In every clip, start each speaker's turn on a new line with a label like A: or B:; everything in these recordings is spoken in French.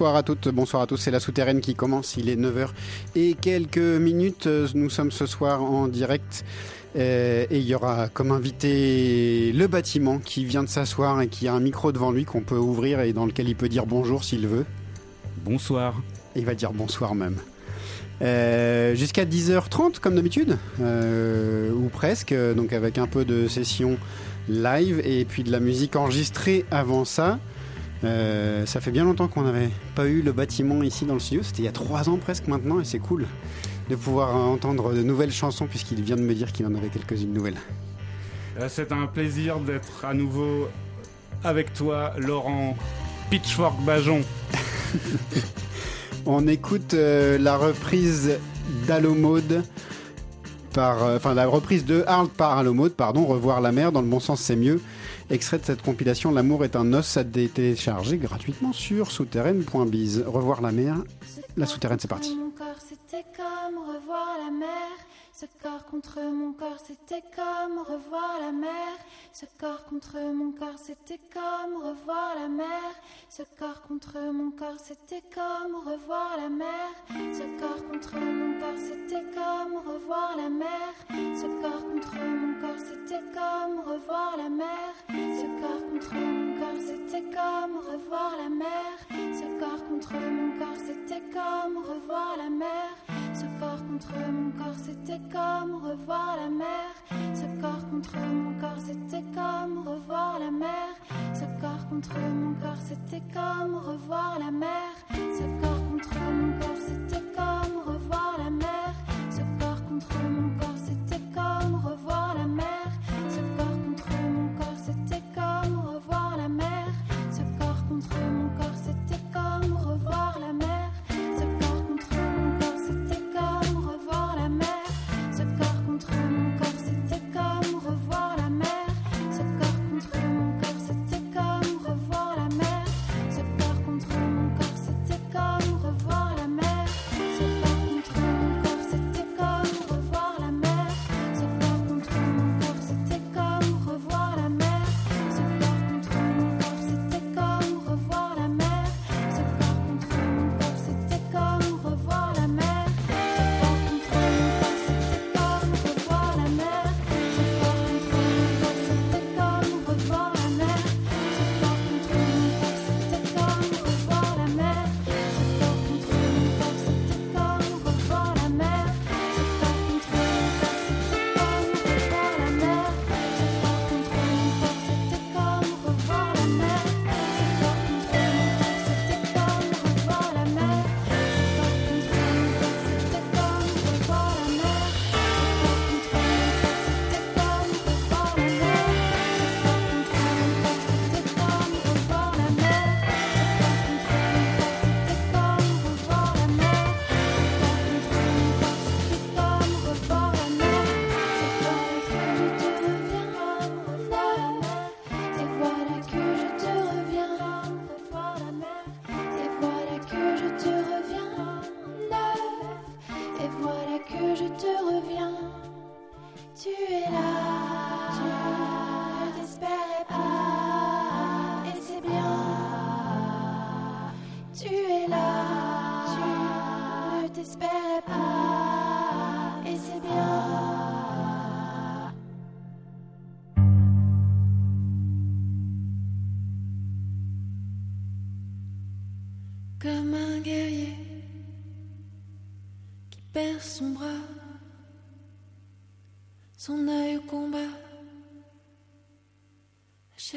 A: Bonsoir à toutes, bonsoir à tous, c'est la souterraine qui commence, il est 9h et quelques minutes, nous sommes ce soir en direct euh, et il y aura comme invité le bâtiment qui vient de s'asseoir et qui a un micro devant lui qu'on peut ouvrir et dans lequel il peut dire bonjour s'il veut.
B: Bonsoir.
A: Et il va dire bonsoir même. Euh, Jusqu'à 10h30 comme d'habitude, euh, ou presque, donc avec un peu de session live et puis de la musique enregistrée avant ça. Euh, ça fait bien longtemps qu'on n'avait pas eu le bâtiment ici dans le studio, c'était il y a trois ans presque maintenant et c'est cool de pouvoir entendre de nouvelles chansons puisqu'il vient de me dire qu'il en avait quelques-unes nouvelles.
B: Euh, C'est un plaisir d'être à nouveau avec toi, Laurent Pitchfork Bajon.
A: On écoute euh, la reprise d'Alomode par, euh, enfin la reprise de Arles par Alomode, pardon, Revoir la mer, dans le bon sens c'est mieux. Extrait de cette compilation L'amour est un os à dé- télécharger gratuitement sur souterraine.biz. Revoir la mer, la souterraine c'est parti.
C: Ce corps contre mon corps, c'était comme revoir la mer. Ce corps contre mon corps, c'était comme revoir la mer. Ce corps contre mon corps, c'était comme revoir la mer. Ce corps contre mon corps, c'était comme revoir la mer. Ce corps contre mon corps, c'était comme revoir la mer. Ce corps contre mon corps, c'était comme revoir la mer. Ce corps contre mon corps, c'était comme revoir la mer. Ce corps contre mon corps, c'était comme revoir la mer. Ce corps contre mon corps, c'était comme revoir la mer. Ce corps contre mon corps, c'était comme revoir la mer. Ce corps contre mon corps, c'était comme revoir la mer. Ce corps contre mon corps, c'était comme revoir la mer. Ce corps contre mon corps, c'était comme revoir la mer. Ce corps contre mon corps,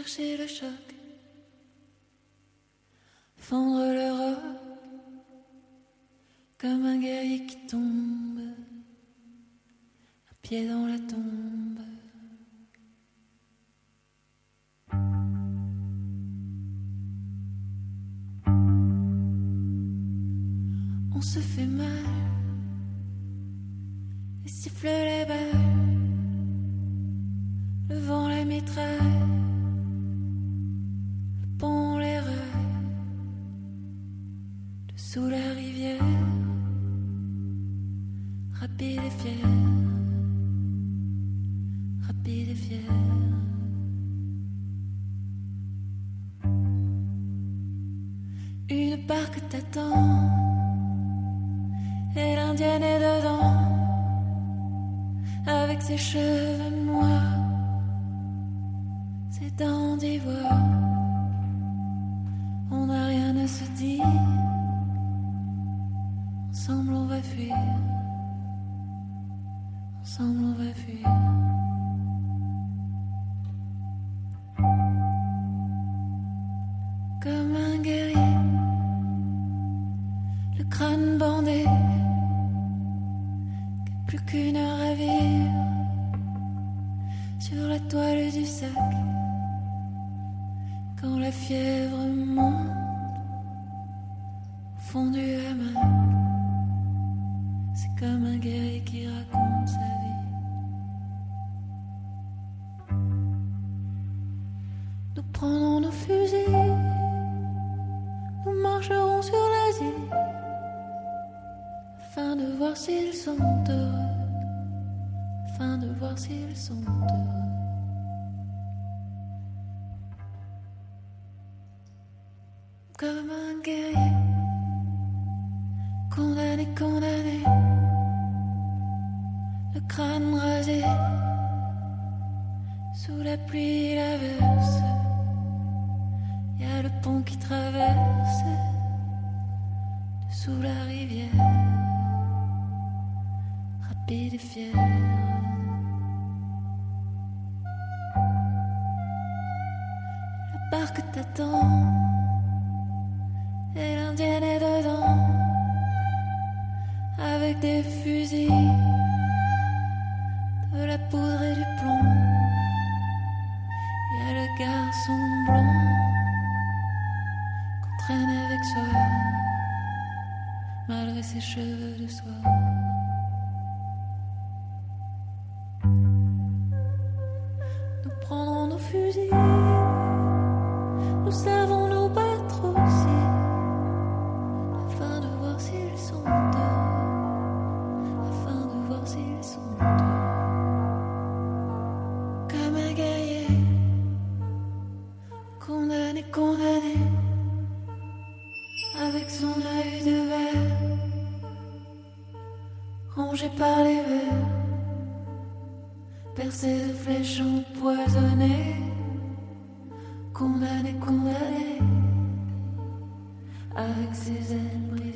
C: chercher le choc,
D: fendre le roc comme un guerrier qui tombe, un pied dans la tombe. On se fait sous la rivière, rapide et fière, rapide et fière. Une barque t'attend, et l'indienne est dedans, avec ses cheveux noirs. Rongé par les vers, percé de flèches empoisonnées, condamné, condamné, avec ses ailes brisées.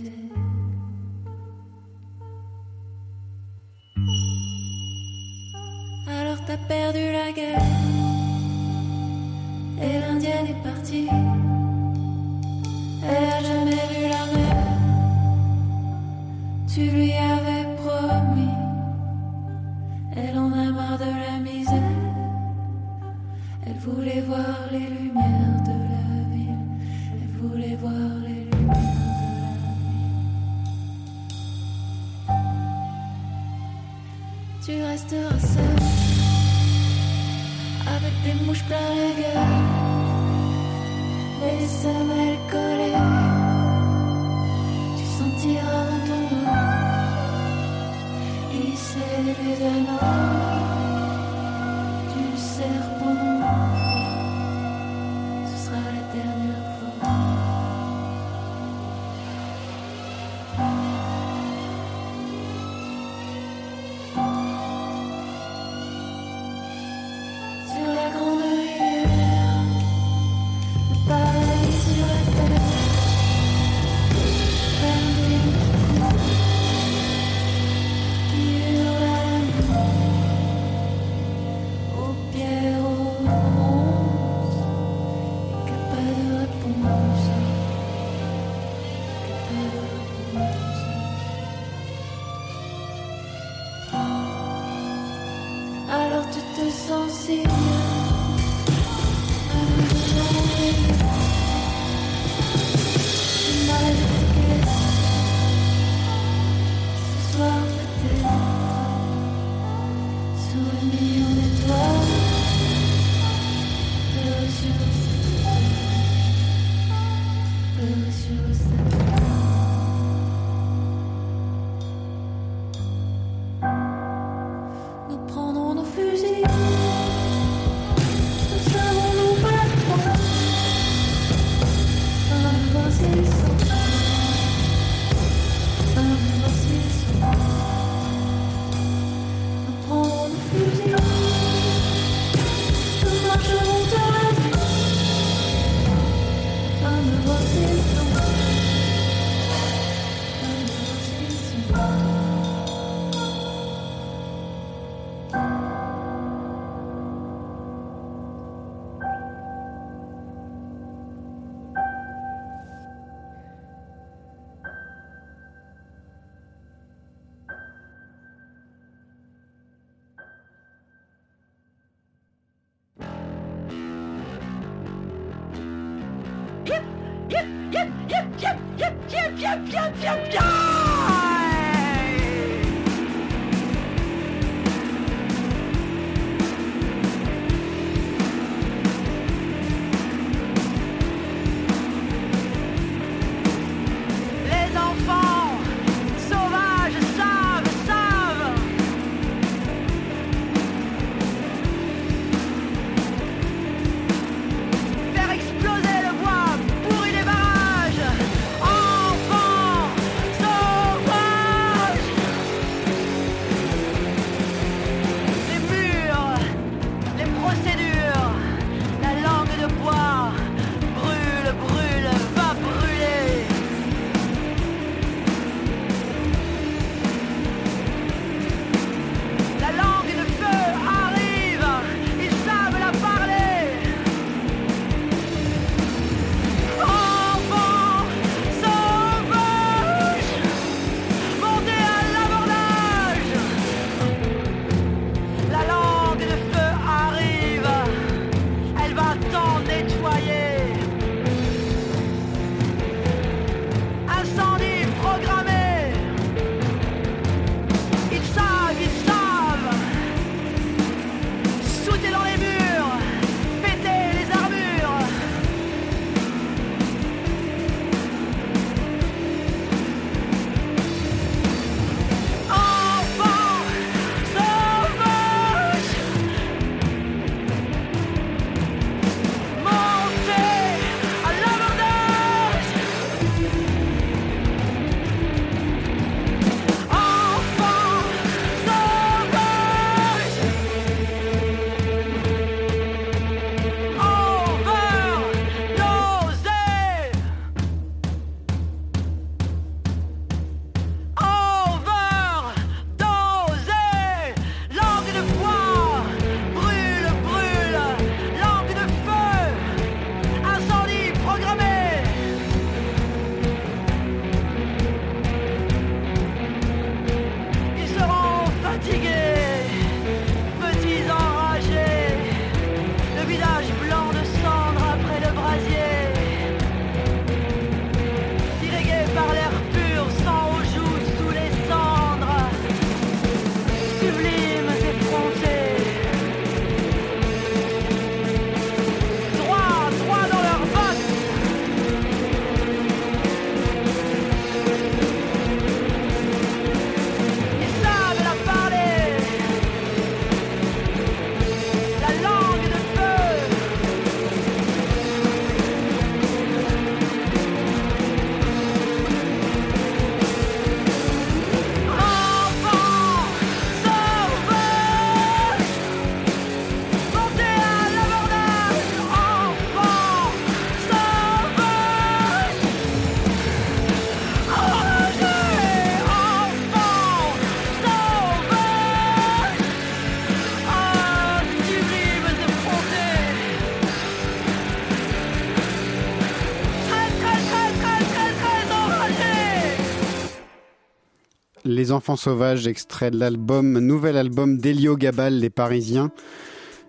D: Les
E: Enfants Sauvages,
A: extrait de l'album, nouvel album d'Elio Gabal, Les Parisiens.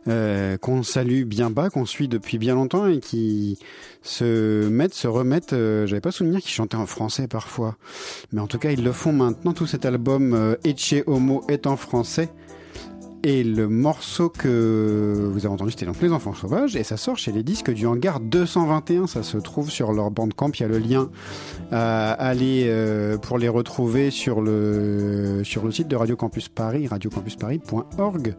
A: Euh, qu'on salue bien bas, qu'on suit depuis bien longtemps et qui se mettent, se remettent. Euh, j'avais pas souvenir qu'ils chantaient en français parfois, mais en tout cas ils le font maintenant. Tout cet album euh, Ecce Homo est en français. Et le morceau que vous avez entendu, c'était donc Les Enfants Sauvages, et ça sort chez les disques du hangar 221. Ça se trouve sur leur bandcamp. Il y a le lien aller euh, pour les retrouver sur le, sur le site de Radio Campus Paris, radiocampusparis.org.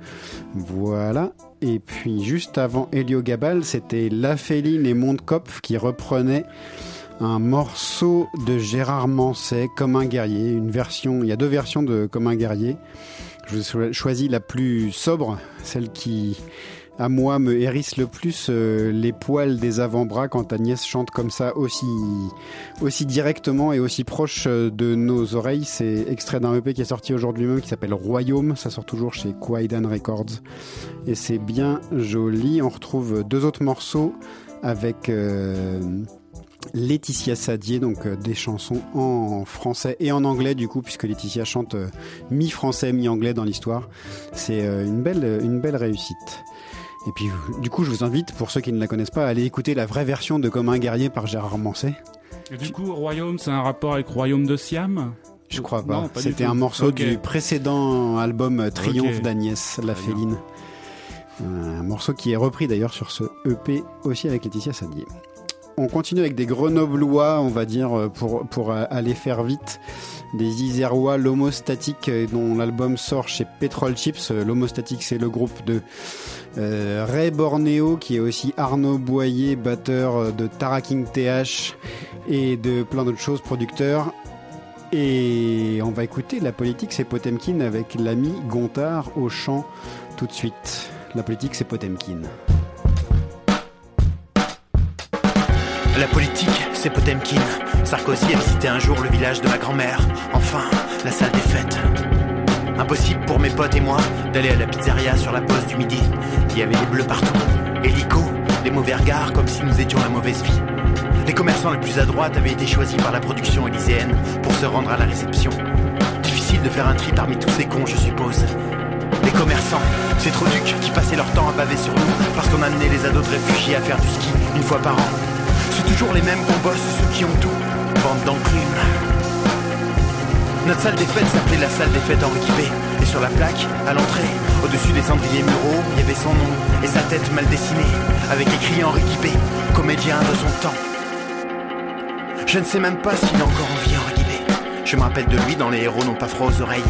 A: Voilà. Et puis juste avant Helio Gabal, c'était La Féline et Mondkopf qui reprenaient un morceau de Gérard Manset, Comme un guerrier, une version, il y a deux versions de Comme un guerrier. Je vous choisi la plus sobre, celle qui, à moi, me hérisse le plus euh, les poils des avant-bras quand Agnès chante comme ça aussi, aussi directement et aussi proche euh, de nos oreilles. C'est extrait d'un EP qui est sorti aujourd'hui même qui s'appelle Royaume. Ça sort toujours chez Quaidan Records. Et c'est bien joli. On retrouve deux autres morceaux avec euh, Laetitia Sadier, donc euh, des chansons en français et en anglais du coup, puisque Laetitia chante euh, mi-français, mi-anglais dans l'histoire. C'est euh, une belle, une belle réussite. Et puis, du coup, je vous invite, pour ceux qui ne la connaissent pas, à aller écouter la vraie version de Comme un guerrier par Gérard Manset.
B: Et du coup, Royaume, c'est un rapport avec Royaume de Siam?
A: Je crois pas. C'était un morceau du précédent album Triomphe d'Agnès, La. Féline. Un morceau qui est repris d'ailleurs sur ce EP aussi avec Laetitia Sadier. On continue avec des Grenoblois, on va dire, euh, pour, euh, aller faire vite. Des Isérois, l'homostatique, euh, dont l'album sort chez Petrol Chips. L'homostatique, c'est le groupe de Ray Borneo, qui est aussi Arnaud Boyer, batteur de Taraking TH et de plein d'autres choses, producteur. Et on va écouter La politique, c'est Potemkin avec l'ami Gontard au chant tout de suite. La politique, c'est Potemkin.
F: La politique, c'est Potemkin. Sarkozy a visité un jour le village de ma grand-mère. Enfin, la salle des fêtes. Impossible pour mes potes et moi d'aller à la pizzeria sur la pause du midi. Il y avait des bleus partout. Hélico, des mauvais regards comme si nous étions la mauvaise vie. Les commerçants les plus à droite avaient été choisis par la production élyséenne pour se rendre à la réception. Difficile de faire un tri parmi tous ces cons, je suppose. Les commerçants, ces troducs qui passaient leur temps à baver sur nous parce qu'on amenait les ados de réfugiés à faire du ski une fois par an. Toujours les mêmes qu'on bosse, ceux qui ont tout. Bande d'enclumes. Notre salle des fêtes s'appelait la salle des fêtes Henri Quibé. Et sur la plaque, à l'entrée, au-dessus des cendriers muraux, il y avait son nom et sa tête mal dessinée, avec écrit Henri Quibé, comédien de son temps. Je ne sais même pas s'il a encore envie, Henri Quibé. Je me rappelle de lui dans Les héros n'ont pas froid aux oreilles.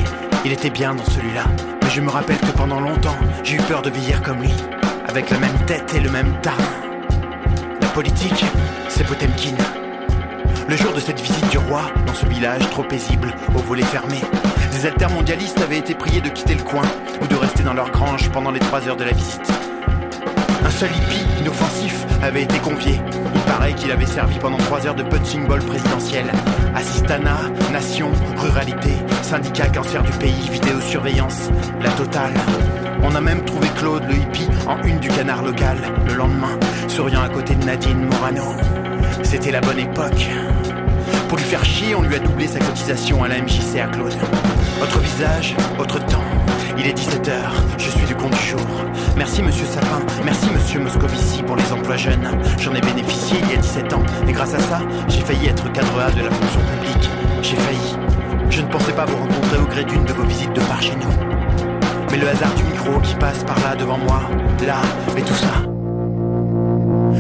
F: Il était bien dans celui-là. Mais je me rappelle que pendant longtemps, j'ai eu peur de vieillir comme lui. Avec la même tête et le même teint. La politique, c'est Potemkin. Le jour de cette visite du roi, dans ce village trop paisible, au volet fermé, des altermondialistes avaient été priés de quitter le coin ou de rester dans leur grange pendant les trois heures de la visite. Un seul hippie inoffensif avait été convié. Il paraît qu'il avait servi pendant trois heures de punching ball présidentiel. Assistana, nation, ruralité, syndicat cancer du pays, vidéosurveillance, la totale. On a même trouvé Claude, le hippie, en une du canard local, le lendemain, souriant à côté de Nadine Morano. C'était la bonne époque. Pour lui faire chier, on lui a doublé sa cotisation à la MJC à Claude. Autre visage, autre temps. Il est 17h, je suis du compte du jour. Merci monsieur Sapin, merci monsieur Moscovici pour les emplois jeunes. J'en ai bénéficié il y a 17 ans et grâce à ça, j'ai failli être cadre A de la fonction publique. J'ai failli. Je ne pensais pas vous rencontrer au gré d'une de vos visites de par chez nous. Mais le hasard du micro qui passe par là devant moi, là, et tout ça.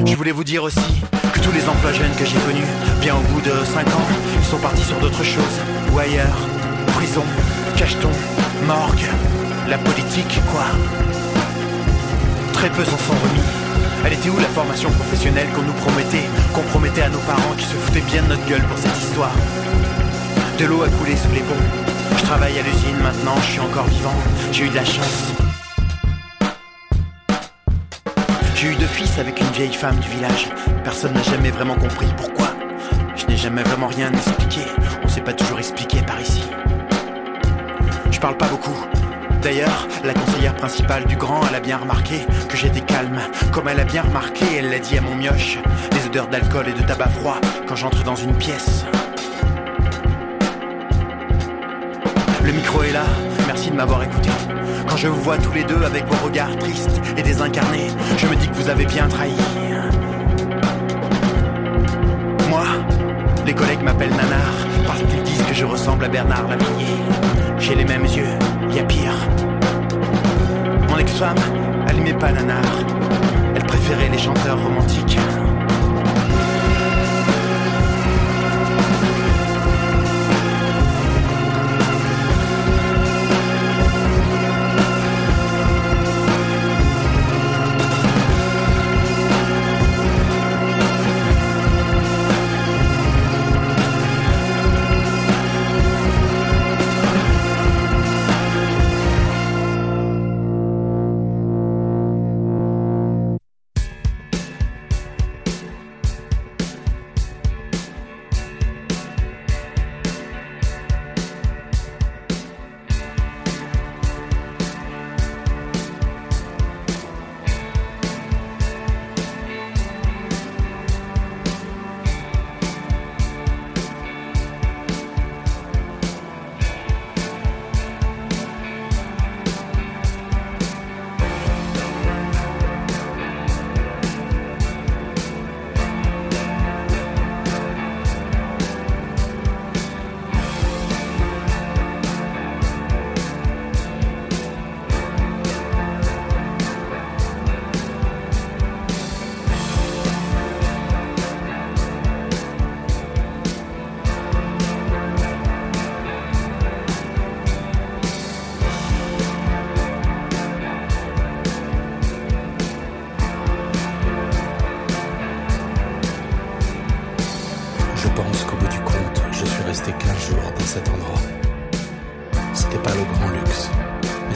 F: Je voulais vous dire aussi que tous les emplois jeunes que j'ai connus, bien au bout de 5 ans, ils sont partis sur d'autres choses, ou ailleurs. Prison, cacheton, morgue, la politique, quoi. Très peu s'en sont remis. Elle était où la formation professionnelle qu'on nous promettait, qu'on promettait à nos parents qui se foutaient bien de notre gueule pour cette histoire? De l'eau a coulé sous les ponts. Je travaille à l'usine maintenant, je suis encore vivant. J'ai eu de la chance. J'ai eu deux fils avec une vieille femme du village. Personne n'a jamais vraiment compris pourquoi. Je n'ai jamais vraiment rien expliqué. On s'est pas toujours expliqué par ici. Je parle pas beaucoup. D'ailleurs, la conseillère principale du grand, elle a bien remarqué que j'étais calme. Comme elle a bien remarqué, elle l'a dit à mon mioche. Les odeurs d'alcool et de tabac froid quand j'entre dans une pièce. Le micro est là, merci de m'avoir écouté. Quand je vous vois tous les deux avec vos regards tristes et désincarnés, je me dis que vous avez bien trahi. Moi, les collègues m'appellent Nanar parce qu'ils disent que je ressemble à Bernard Lavillier. J'ai les mêmes yeux, y a pire. Mon ex-femme, elle aimait pas Nanar. Elle préférait les chanteurs romantiques.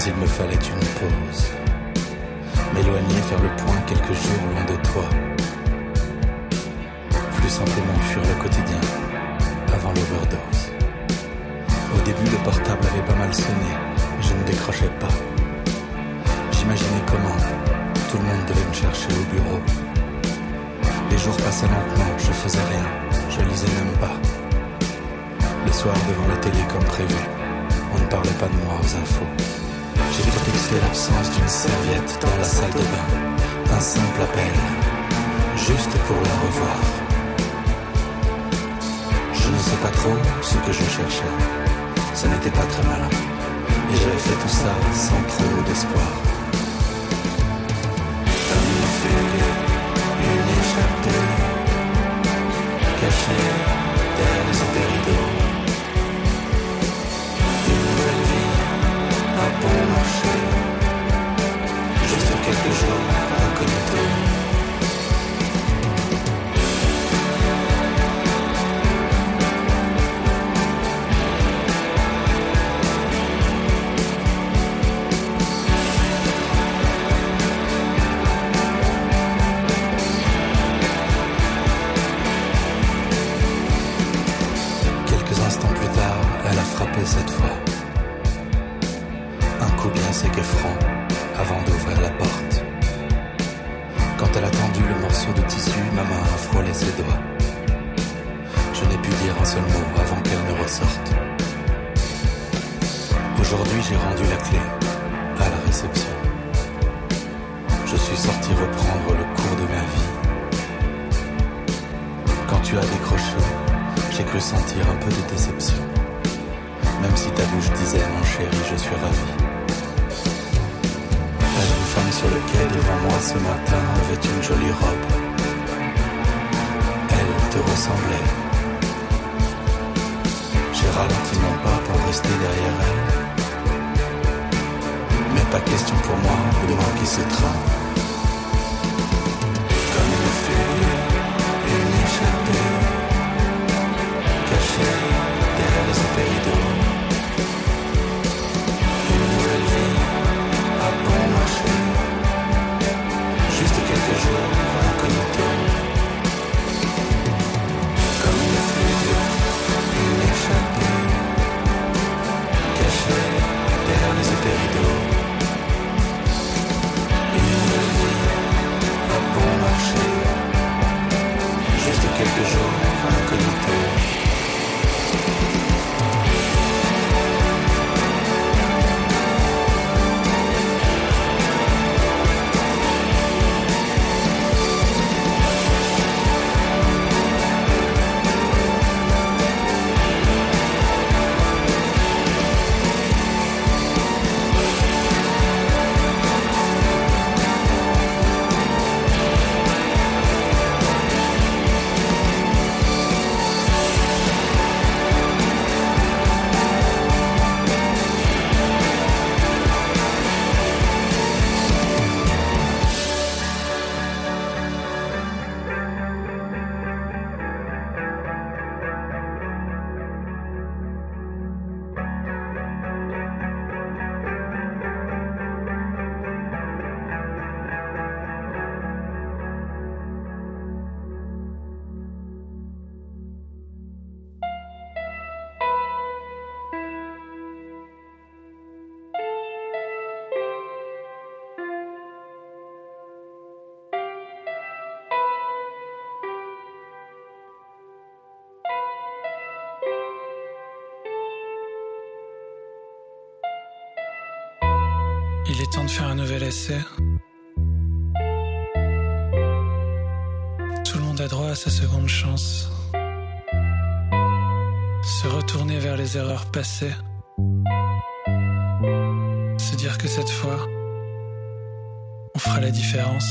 G: Il me fallait une pause. M'éloigner, faire le point quelques jours loin de toi. Plus simplement fuir le quotidien avant l'overdose. Au début, le portable avait pas mal sonné, mais je ne décrochais pas. J'imaginais comment tout le monde devait me chercher au bureau. Les jours passaient lentement, je faisais rien, je lisais même pas. Le soir devant la télé comme prévu, on ne parlait pas de moi aux infos. J'ai prétexté l'absence d'une serviette dans la salle de bain, un simple appel, juste pour la revoir. Je ne sais pas trop ce que je cherchais, ça n'était pas très malin, et j'avais fait tout ça sans trop d'espoir. Une fugue, une échappée, cachée derrière les rideaux. Un bon marché, juste
H: faire un nouvel essai. Tout le monde a droit à sa seconde chance. Se retourner vers les erreurs passées. Se dire que cette fois, on fera la différence.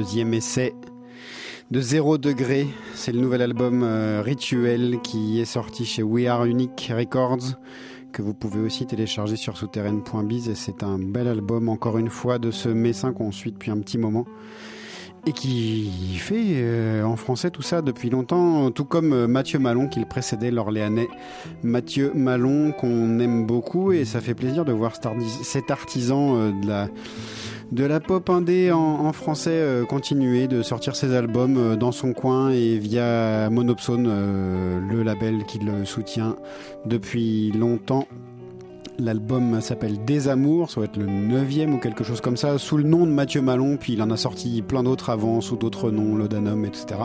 A: Deuxième essai de Zéro Degré, c'est le nouvel album euh, Rituel qui est sorti chez We Are Unique Records, que vous pouvez aussi télécharger sur souterraine.biz. Et c'est un bel album, encore une fois, de ce Messin qu'on suit depuis un petit moment. Et qui fait euh, en français tout ça depuis longtemps, tout comme euh, Mathieu Malon qui le précédait, l'Orléanais. Mathieu Malon qu'on aime beaucoup et ça fait plaisir de voir cet artis- cet artisan de la de la pop indé en, français euh, continuer de sortir ses albums euh, dans son coin et via Monopsone, euh, le label qui le soutient depuis longtemps. L'album s'appelle Des Amours, ça va être le neuvième ou quelque chose comme ça, sous le nom de Mathieu Malon, puis il en a sorti plein d'autres avant, sous d'autres noms, Lodanum, etc.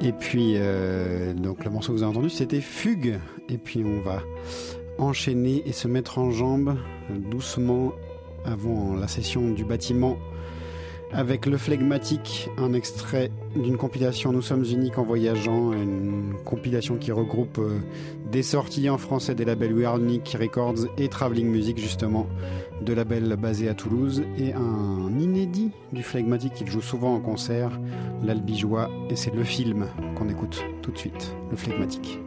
A: Et puis, euh, donc le morceau que vous avez entendu, c'était Fugue. Et puis on va enchaîner et se mettre en jambe doucement avant la session du bâtiment avec Le Flegmatique, un extrait d'une compilation Nous sommes uniques en voyageant, une compilation qui regroupe euh, des sorties en français des labels We Unique Records et Traveling Music justement, deux labels basés à Toulouse, et un inédit du Flegmatique qu'il joue souvent en concert, l'Albigeois, et c'est le film qu'on écoute tout de suite, Le Flegmatique.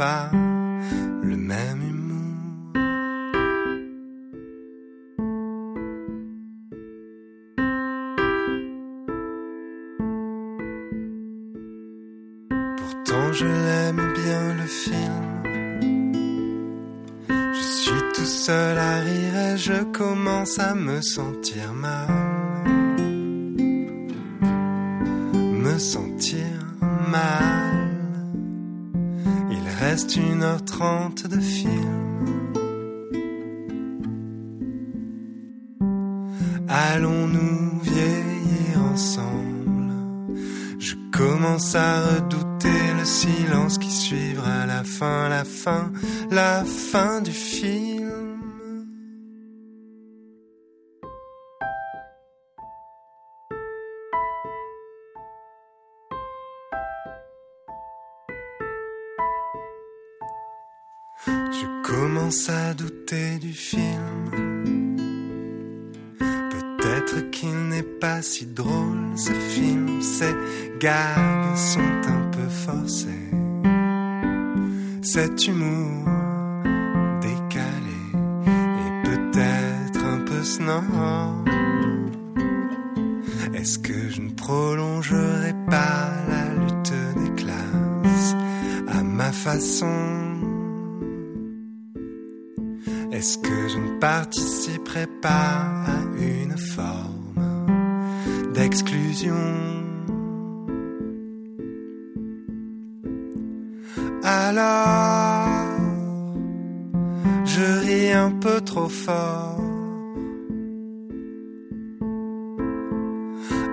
I: Le même humour. Pourtant je l'aime bien le film. Je suis tout seul à rire et je commence à me sentir mal. Reste une heure trente de film. Allons-nous vieillir ensemble? Je commence à redouter le silence qui suivra la fin, la fin, la fin du film. Commence à douter du film. Peut-être qu'il n'est pas si drôle ce film, ces gags sont un peu forcés. Cet humour décalé et peut-être un peu snob. Est-ce que je ne prolongerai pas la lutte des classes à ma façon? Pas à une forme d'exclusion Alors, je ris un peu trop fort.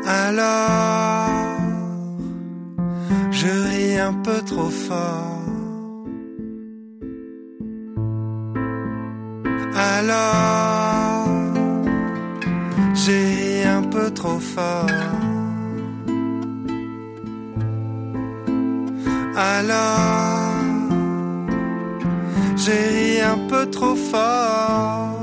I: Alors, je ris un peu trop fort. Alors, Alors, j'ai ri un peu trop fort.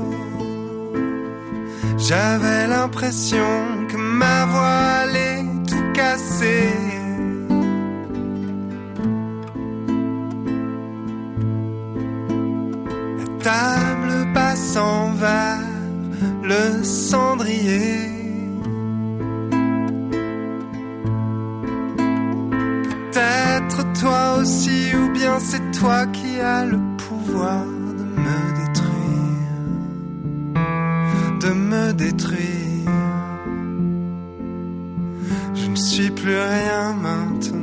I: J'avais l'impression que ma voix allait tout casser. La table passant vers le cendrier. C'est toi qui as le pouvoir de me détruire, de me détruire. Je ne suis plus rien maintenant.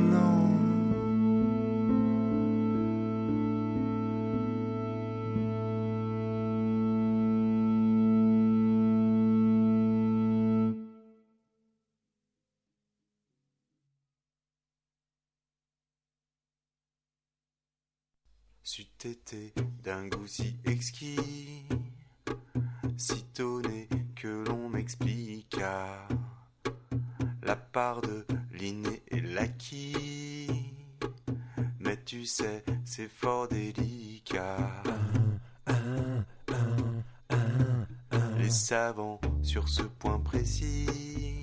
J: C'eût été d'un goût si exquis, si tonné que l'on m'expliqua la part de l'inné et l'acquis. Mais tu sais, c'est fort délicat. Les savants, sur ce point précis,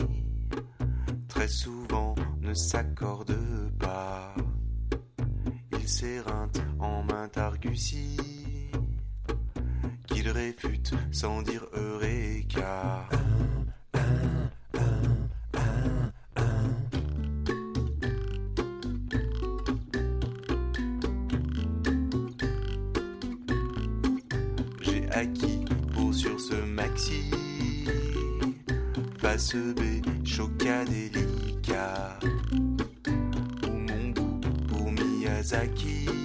J: très souvent ne s'accordent pas. Ils s'éreintent en maint argutie, qu'ils réfutent sans dire Eureka. J'ai acquis pour sur ce maxi, face B, chocadélicat, zaki.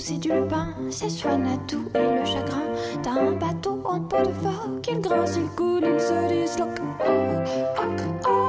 J: c'est
C: du pain, ça soigne à tout et le chagrin. T'as un bateau en peau de phoque, il grince, il coule, il se disloque. Oh, oh, oh,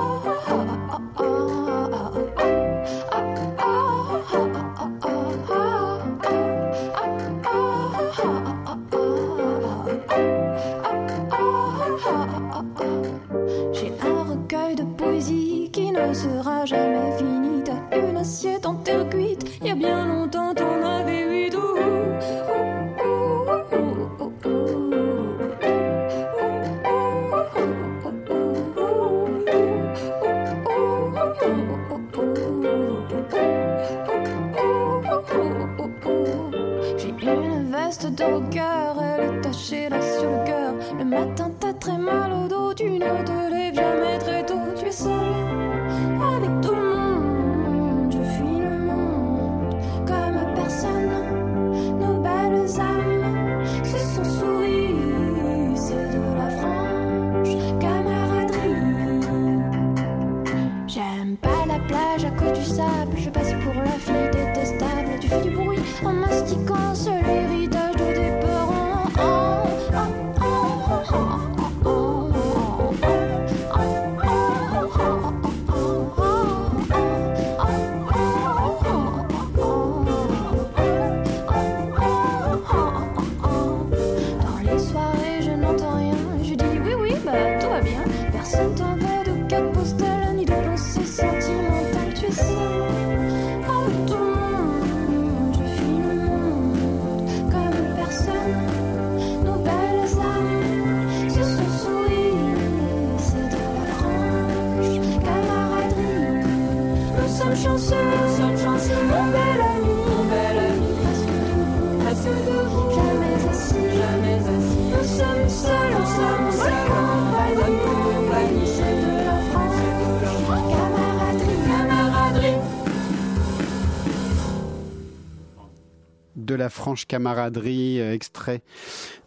C: camaraderie,
A: euh, extrait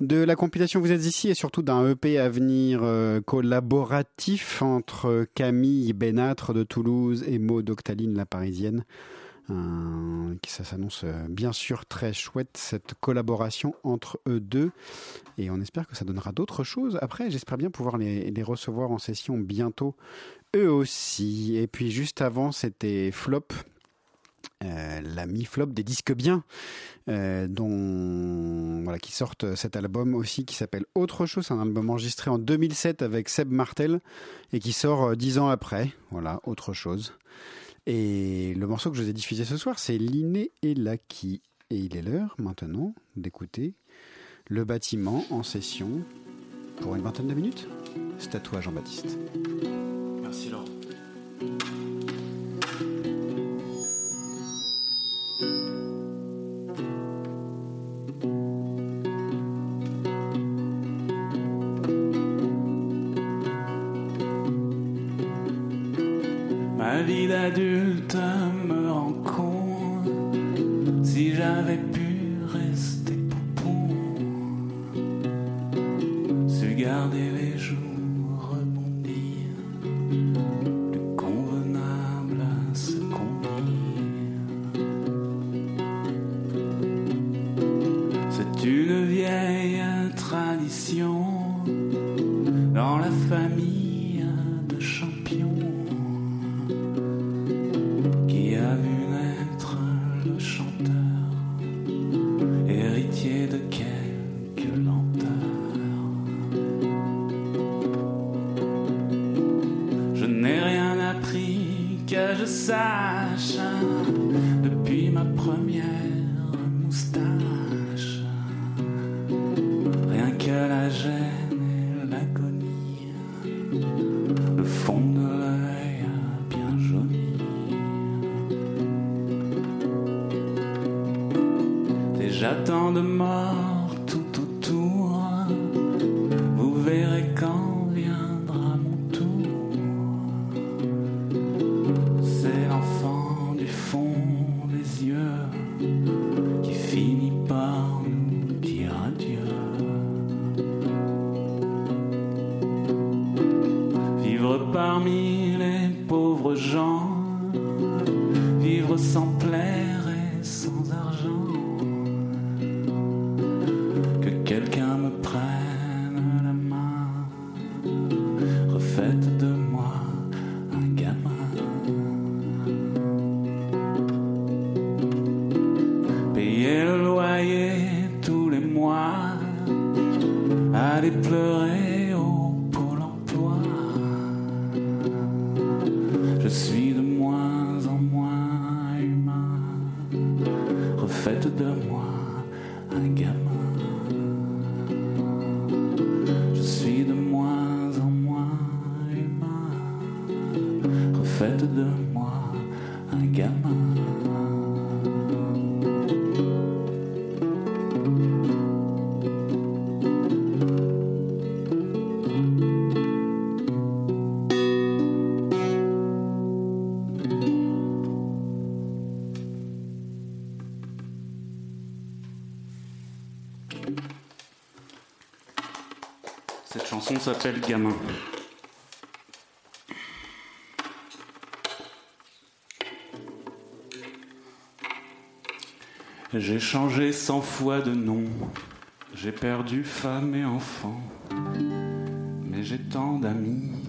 A: de la compilation Vous êtes ici et surtout d'un EP à venir euh, collaboratif entre Camille Bénâtre de Toulouse et Maud Octaline, la parisienne. Ça s'annonce euh, bien sûr très chouette cette collaboration entre eux deux. Et on espère que ça donnera d'autres choses après. J'espère bien pouvoir les, les, recevoir en session bientôt eux aussi. Et puis juste avant c'était Flop. Euh, la mi-flop des disques bien, euh, dont voilà qui sortent cet album aussi qui s'appelle Autre chose, un album enregistré en 2007 avec Seb Martel et qui sort euh, dix ans après. Voilà, Autre chose. Et le morceau que je vous ai diffusé ce soir, c'est L'inné et l'acquis. Et il est l'heure maintenant d'écouter le bâtiment en session pour une vingtaine de minutes. C'est à toi, Jean-Baptiste.
G: Merci Laurent.
K: Ma Refaites de moi un gamin. S'appelle Gamin. J'ai changé cent fois de nom, j'ai perdu femme et enfant, mais j'ai tant d'amis.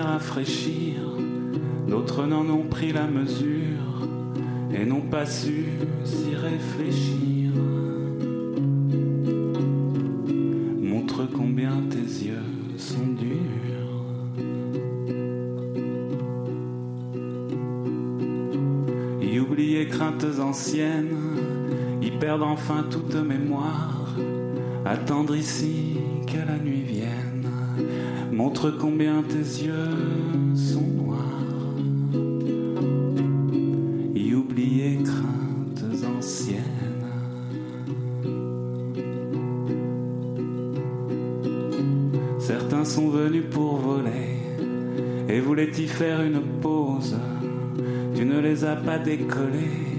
K: rafraîchir, d'autres n'en ont pris la mesure et n'ont pas su pas décollé.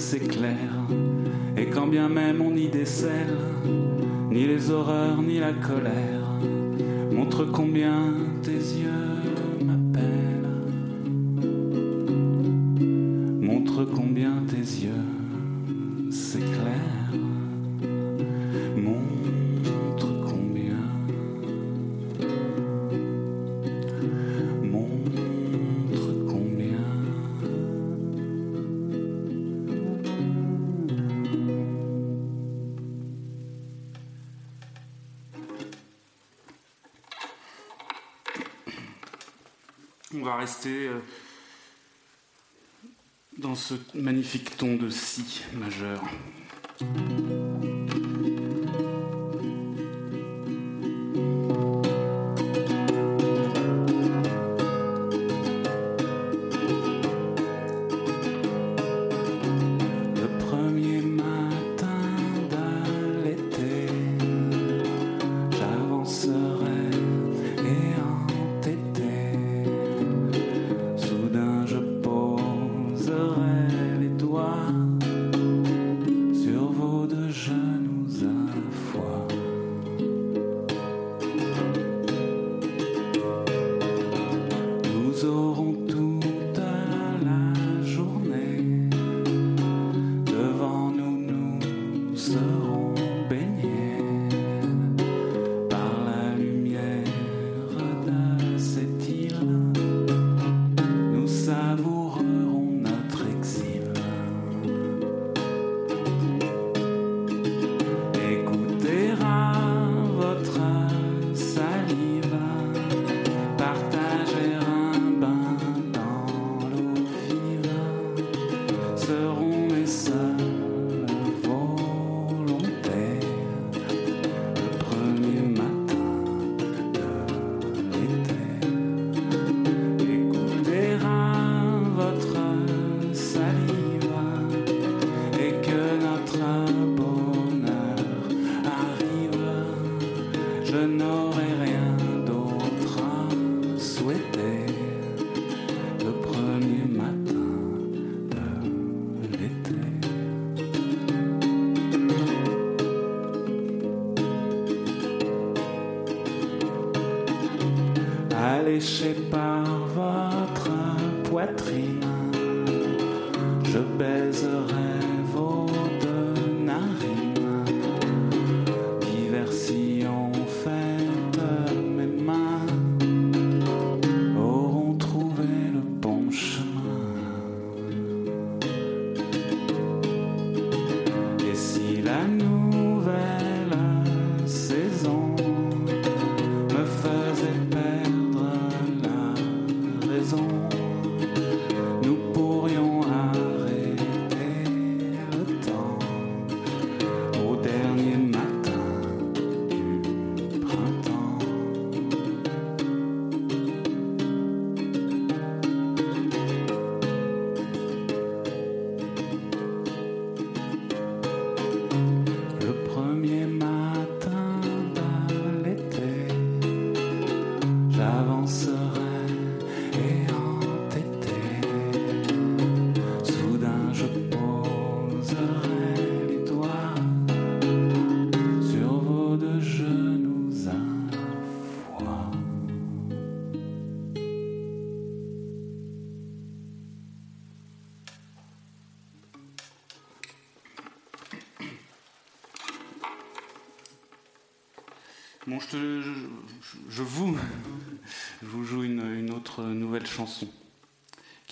K: s'éclaire. Et quand bien même on y décèle, ni les horreurs, ni la colère, montrent combien rester euh, dans ce magnifique ton de si majeur.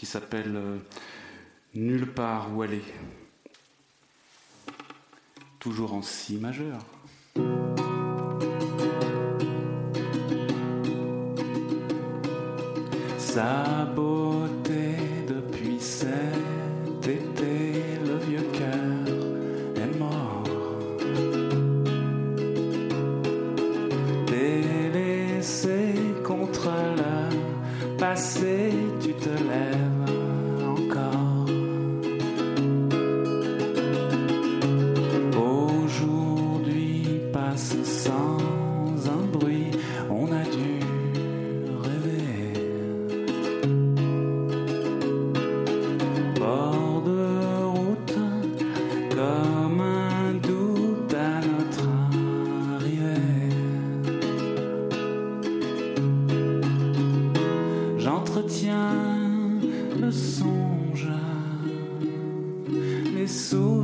K: s'appelle euh, Nulle part où aller, toujours en si majeur. isso.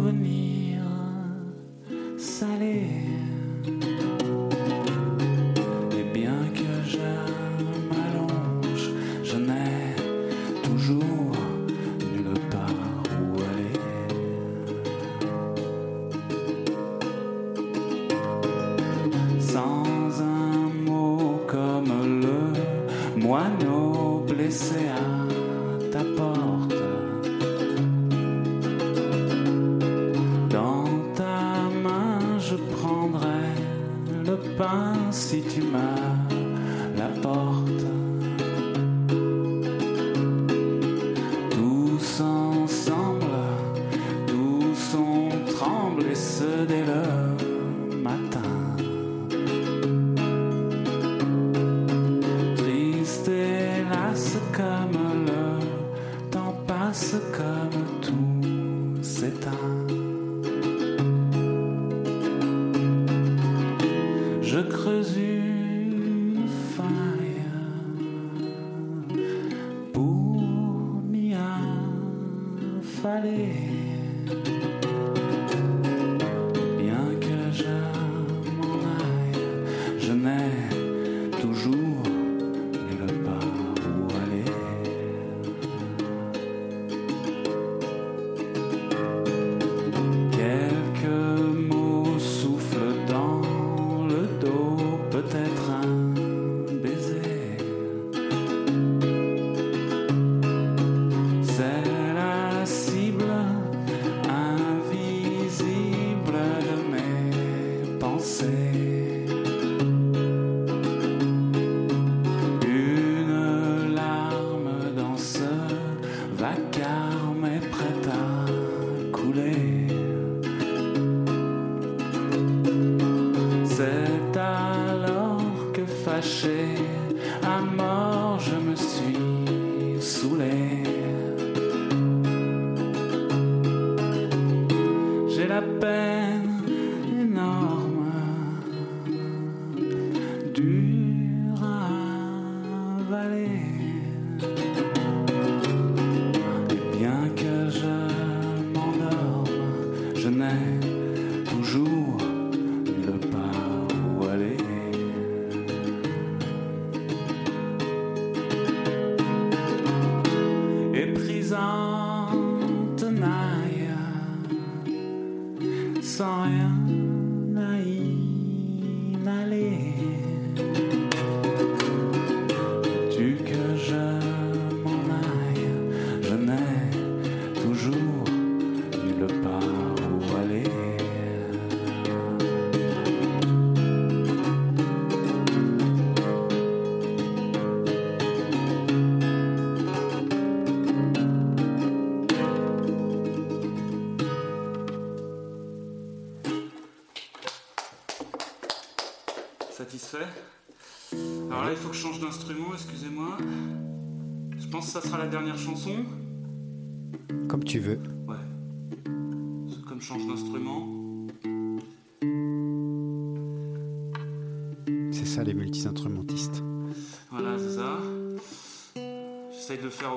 K: Sans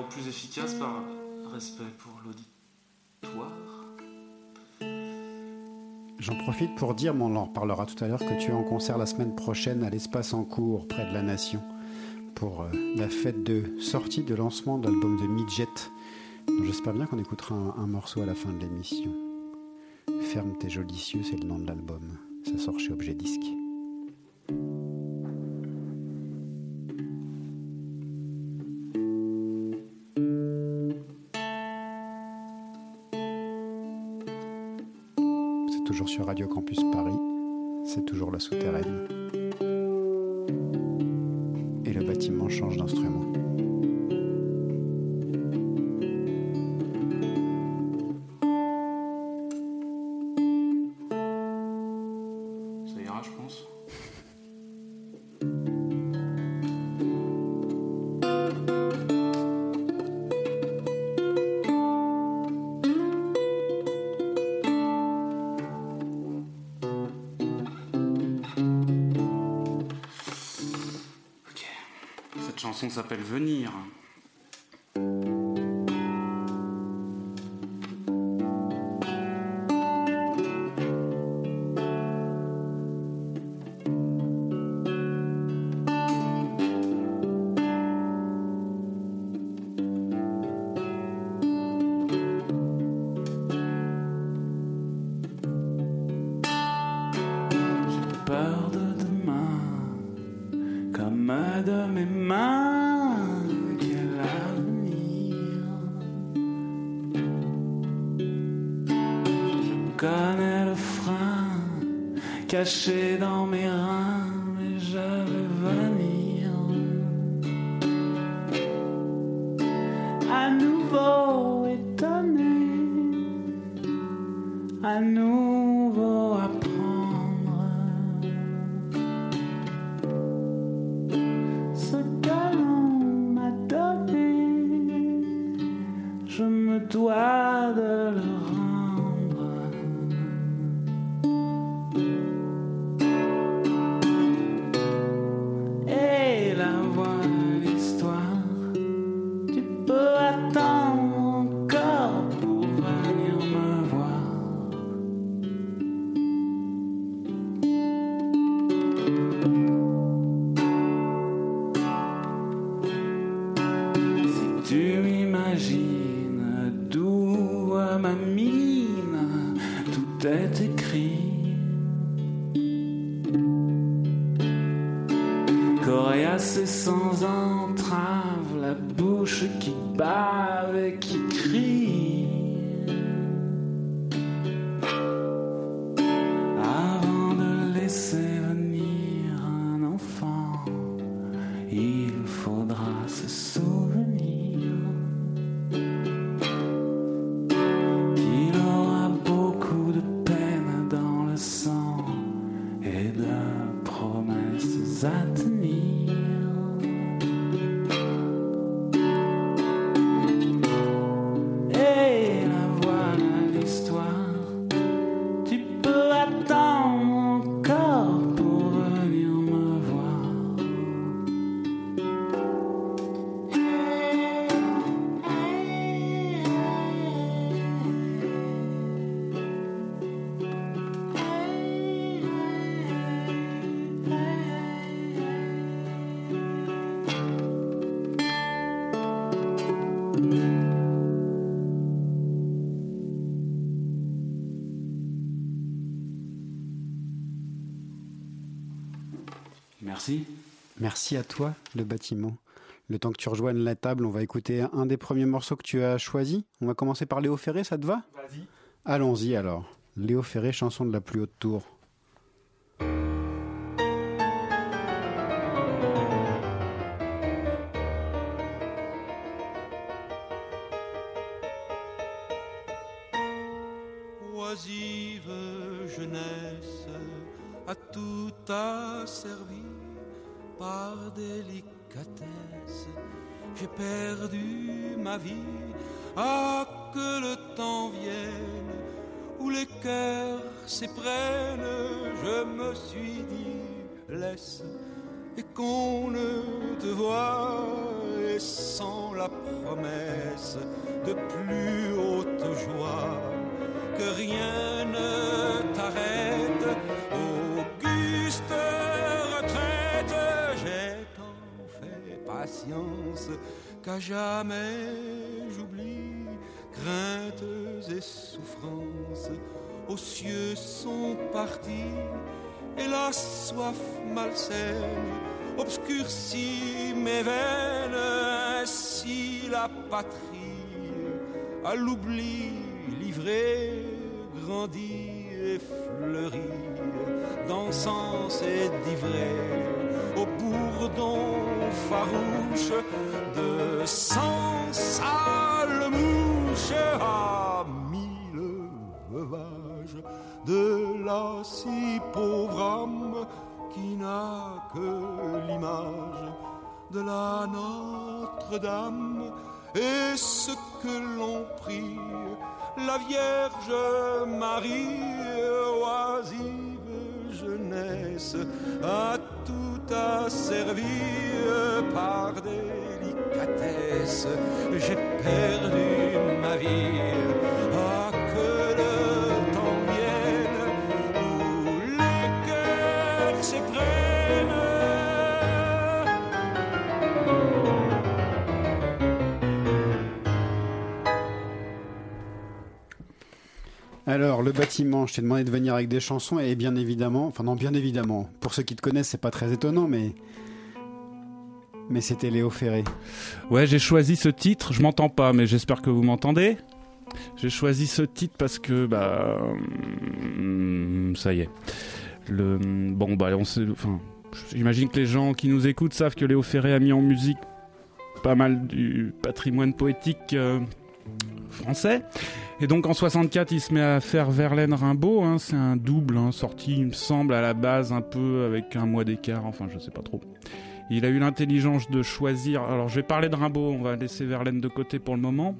K: plus efficace par respect pour l'auditoire.
A: J'en profite pour dire, mais on en reparlera tout à l'heure, que tu es en concert la semaine prochaine à l'espace en cours près de la Nation pour euh, la fête de sortie de lancement de l'album de Midget. J'espère bien qu'on écoutera un, un morceau à la fin de l'émission. Ferme tes jolis cieux, c'est le nom de l'album. Ça sort chez Objet Disque. Campus Paris. C'est toujours la souterraine. Et le bâtiment change d'instrument.
K: Connais le frein caché dans mes reins, mais je vais venir. À nouveau étonné, à nouveau Merci
A: à toi, le bâtiment. Le temps que tu rejoignes la table, on va écouter un des premiers morceaux que tu as choisi. On va commencer par Léo Ferré, ça te va?
B: Vas-y.
A: Allons-y alors. Léo Ferré, chanson de la plus haute tour.
L: Oisive jeunesse, à tout asservi par délicatesse, j'ai perdu ma vie. Ah, que le temps vienne où les cœurs s'éprennent, je me suis dit, laisse et qu'on ne te voie. Et sans la promesse de plus haute joie que rien ne t'arrête qu'à jamais j'oublie craintes et souffrances. Aux cieux sont partis et la soif malsaine obscurcit mes veines ainsi la patrie à l'oubli livré grandit et fleurit d'encens et d'ivrée au bourdon farouche de cent sales mouches à mille veuvages de la si pauvre âme qui n'a que l'image de la Notre-Dame et ce que l'on prie la Vierge Marie, oisive jeunesse, a tout asservi par délicatesse. J'ai perdu ma vie.
A: Alors, le bâtiment, je t'ai demandé de venir avec des chansons et bien évidemment, enfin non, bien évidemment, pour ceux qui te connaissent, c'est pas très étonnant, mais. Mais c'était Léo Ferré.
K: Ouais, j'ai choisi ce titre. Je m'entends pas, mais j'espère que vous m'entendez. J'ai choisi ce titre parce que, bah. hum, Ça y est. Le, bon, bah, on sait. J'imagine que les gens qui nous écoutent savent que Léo Ferré a mis en musique pas mal du patrimoine poétique euh, français. Et donc en 64, il se met à faire Verlaine Rimbaud. Hein, c'est un double hein, sorti, il me semble, à la base un peu avec un mois d'écart. Enfin, je sais pas trop. Il a eu l'intelligence de choisir. Alors, je vais parler de Rimbaud. On va laisser Verlaine de côté pour le moment.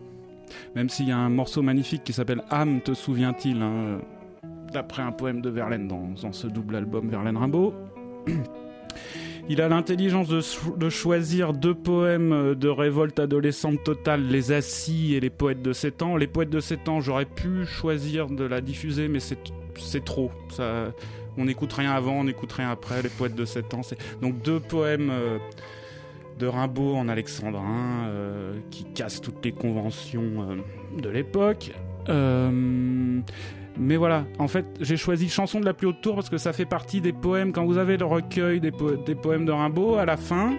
K: Même s'il y a un morceau magnifique qui s'appelle Âme, te souvient-il hein, D'après un poème de Verlaine dans, dans ce double album Verlaine Rimbaud. Il a l'intelligence de, cho- de choisir deux poèmes euh, de révolte adolescente totale, Les Assis et Les Poètes de 7 ans. Les Poètes de 7 ans, j'aurais pu choisir de la diffuser, mais c'est trop. On n'écoute rien avant, on n'écoute rien après. Les Poètes de 7 ans, c'est donc deux poèmes euh, de Rimbaud en alexandrin euh, qui cassent toutes les conventions de l'époque. Mais voilà, en fait, j'ai choisi Chanson de la plus haute tour parce que ça fait partie des poèmes. Quand vous avez le recueil des, po- des poèmes de Rimbaud, à la fin,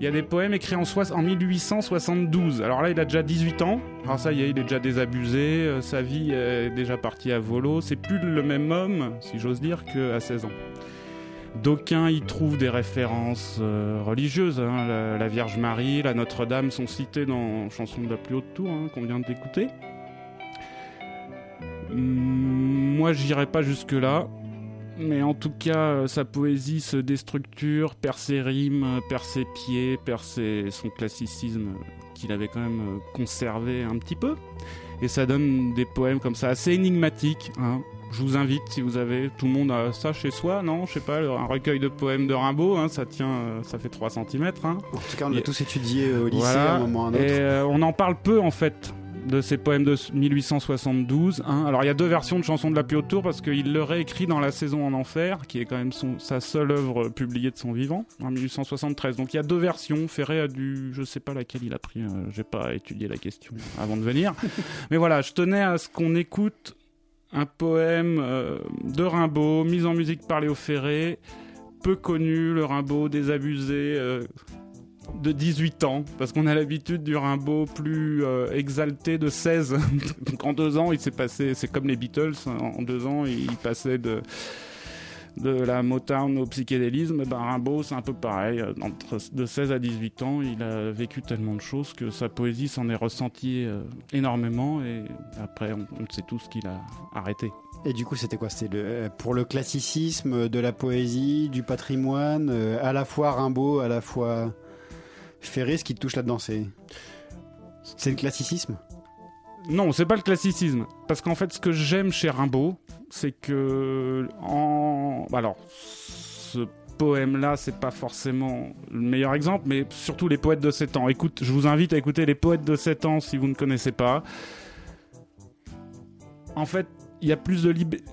K: il y a des poèmes écrits en, soix- en 1872. Alors là, il a déjà 18 ans. Alors ça y est, il est déjà désabusé. euh, sa vie est déjà partie à volo. C'est plus le même homme, si j'ose dire, qu'à 16 ans. D'aucuns y trouvent des références euh, religieuses. hein. La, la Vierge Marie, la Notre-Dame sont citées dans Chanson de la plus haute tour hein, qu'on vient d'écouter. Hum, Moi, j'irai pas jusque-là. Mais en tout cas, euh, sa poésie se déstructure, perd ses rimes, euh, perd ses pieds, perd ses- son classicisme qu'il avait quand même euh, conservé un petit peu. Et ça donne des poèmes comme ça, assez énigmatiques. hein. Je vous invite, si vous avez, tout le monde a ça chez soi, non? Je sais pas, un recueil de poèmes de Rimbaud, hein, ça tient, ça fait 3 cm. Hein.
A: En tout cas, on l'a tous étudié au lycée
K: Voilà.
A: à un moment ou à un autre.
K: Et euh, on en parle peu en fait de ces poèmes de 1872. hein. Alors il y a deux versions de chansons de la plus haute tour parce qu'il le réécrit dans La saison en enfer, qui est quand même son, sa seule œuvre publiée de son vivant, en 1873. Donc il y a deux versions. Ferré a dû, je sais pas laquelle il a pris, euh, j'ai pas étudié la question avant de venir. Mais voilà, je tenais à ce qu'on écoute un poème euh, de Rimbaud, mis en musique par Léo Ferré, peu connu, le Rimbaud désabusé euh, de 18 ans, parce qu'on a l'habitude du Rimbaud plus euh, exalté de 16. Donc en deux ans, il s'est passé, c'est comme les Beatles, en deux ans, il passait de de la Motown au psychédélisme, ben Rimbaud c'est un peu pareil. Entre de 16 à 18 ans, il a vécu tellement de choses que sa poésie s'en est ressentie euh, énormément et après on, sait tous qu'il a arrêté.
A: Et du coup, c'était quoi? C'était le- euh, pour le classicisme, de la poésie, du patrimoine, à la fois Rimbaud, à la fois Ferris qui te touche là-dedans. C'est c'est le classicisme?
K: Non, c'est pas le classicisme. Parce qu'en fait, ce que j'aime chez Rimbaud, c'est que. En... Alors, ce poème-là, c'est pas forcément le meilleur exemple, mais surtout les poètes de 7 ans. Écoute, je vous invite à écouter les poètes de 7 ans si vous ne connaissez pas. En fait, il y a plus de liberté.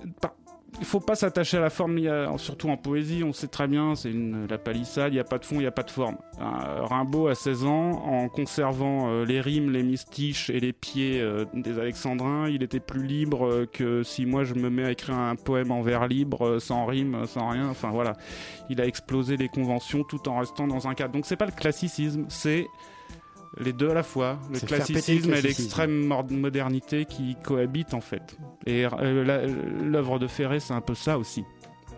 K: Il faut pas s'attacher à la forme, surtout en poésie, on sait très bien, c'est la palissade, il n'y a pas de fond, il n'y a pas de forme. Euh, Rimbaud, à 16 ans, en conservant euh, les rimes, les mystiches et les pieds euh, des alexandrins, il était plus libre que si moi je me mets à écrire un poème en vers libre, sans rime, sans rien. Enfin voilà, il a explosé les conventions tout en restant dans un cadre. Donc c'est pas le classicisme, c'est les deux à la fois, le classicisme et l'extrême modernité qui cohabitent en fait. Et euh, l'œuvre de Ferré, c'est un peu ça aussi.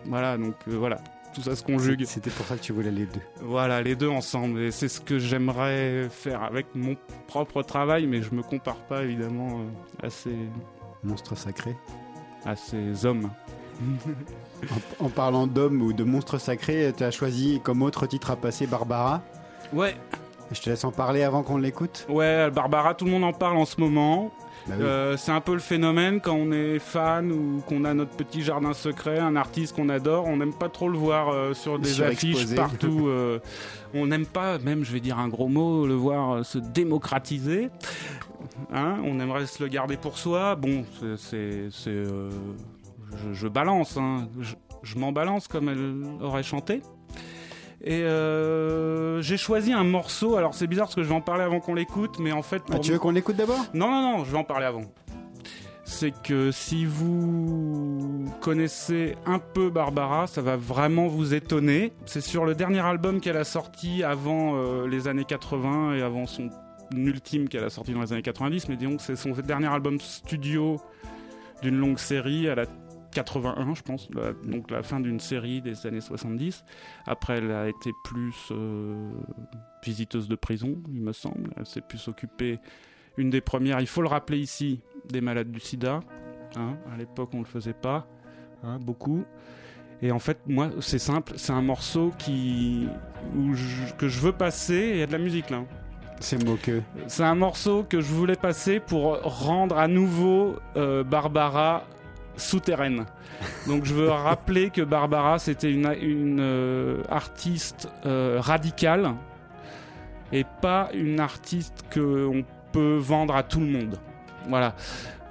K: Voilà, donc euh, voilà, tout ça se conjugue.
A: C'était pour ça que tu voulais les deux.
K: Voilà, les deux ensemble. Et c'est ce que j'aimerais faire avec mon propre travail, mais je me compare pas évidemment euh, à ces,
A: Monstre sacré.
K: à ces hommes.
A: En, en parlant d'hommes ou de monstres sacrés, tu as choisi comme autre titre à passer Barbara?
K: Ouais.
A: Je te laisse en parler avant qu'on l'écoute.
K: Ouais, Barbara, tout le monde en parle en ce moment.
A: Bah oui.
K: Euh, c'est un peu le phénomène quand on est fan ou qu'on a notre petit jardin secret, un artiste qu'on adore, on n'aime pas trop le voir euh, sur des affiches partout. euh, on n'aime pas, même je vais dire un gros mot, le voir se démocratiser. Hein, on aimerait se le garder pour soi. Bon, c'est, je, je balance, hein. je, je m'en balance comme elle aurait chanté. Et euh, j'ai choisi un morceau. Alors c'est bizarre parce que je vais en parler avant qu'on l'écoute, mais en fait.
A: Ah, tu veux qu'on l'écoute d'abord?
K: Non, non, non, je vais en parler avant. C'est que si vous connaissez un peu Barbara, ça va vraiment vous étonner. C'est sur le dernier album qu'elle a sorti avant euh, les années 80 et avant son ultime qu'elle a sorti dans les années 90. Mais disons que c'est son dernier album studio d'une longue série. Elle a 81, je pense, la- donc la fin d'une série des années 70. Après, elle a été plus euh, visiteuse de prison, il me semble. Elle s'est plus occupée, une des premières, il faut le rappeler ici, des malades du sida. Hein, à l'époque, on le faisait pas, hein, beaucoup. Et en fait, moi, c'est simple, c'est un morceau qui, où je- que je veux passer, et il y a de la musique là.
A: C'est moqueux.
K: C'est un morceau que je voulais passer pour rendre à nouveau euh, Barbara souterraine. Donc je veux rappeler que Barbara c'était une, euh, artiste euh, radicale et pas une artiste que on peut vendre à tout le monde. Voilà.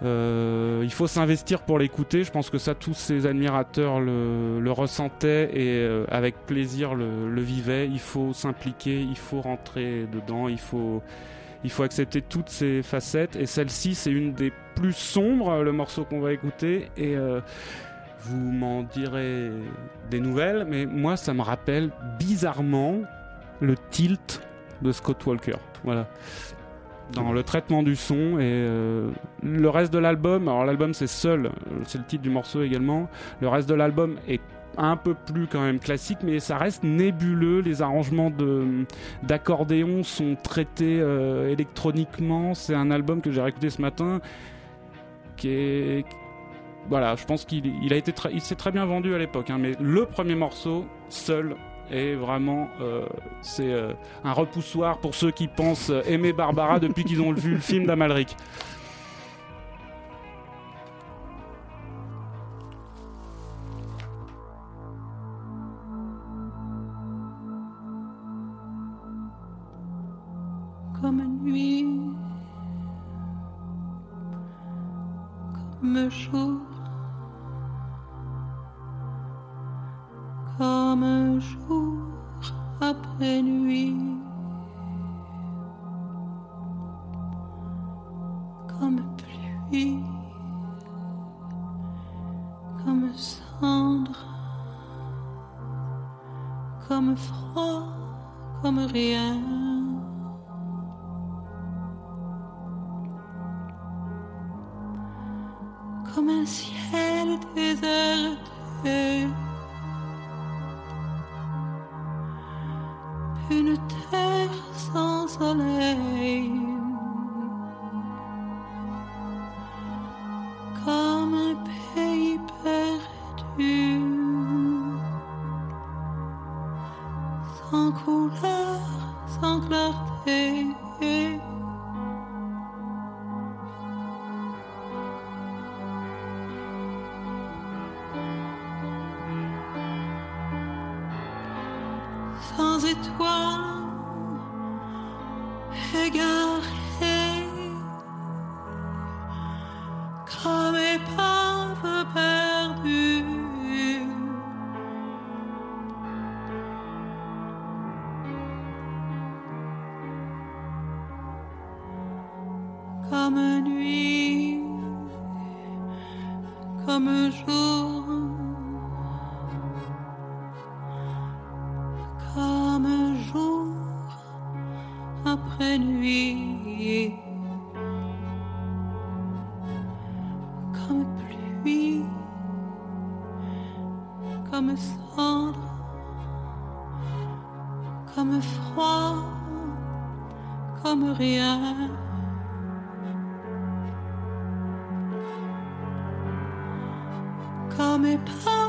K: Euh, il faut s'investir pour l'écouter. Je pense que ça, tous ses admirateurs le, le ressentaient et avec plaisir le, le vivaient. Il faut s'impliquer, il faut rentrer dedans, il faut, il faut accepter toutes ces facettes. Et celle-ci, c'est une des plus sombres, le morceau qu'on va écouter. Et euh, vous m'en direz des nouvelles, mais moi, ça me rappelle bizarrement le tilt de Scott Walker. Voilà dans le traitement du son et euh, le reste de l'album alors l'album c'est seul c'est le titre du morceau également le reste de l'album est un peu plus quand même classique mais ça reste nébuleux les arrangements d'accordéon sont traités euh, électroniquement c'est un album que j'ai réécouté ce matin voilà je pense qu'il il a été il s'est très bien vendu à l'époque hein, mais le premier morceau seul est vraiment euh, c'est euh, un repoussoir pour ceux qui pensent aimer Barbara depuis qu'ils ont vu le film d'Amalric.
B: Comme comme froid, comme rien. Comme épave